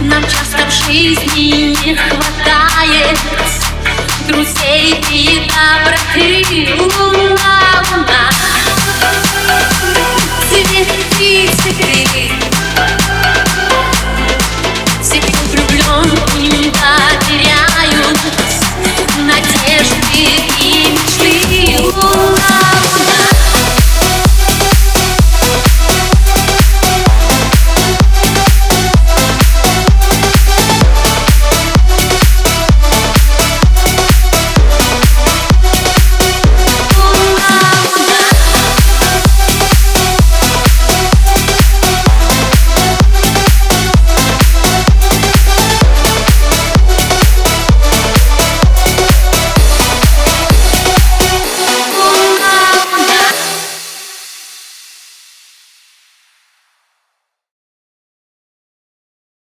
Нам часто в жизни не хватает Друзей и доброты. Луна, луна. Тебе,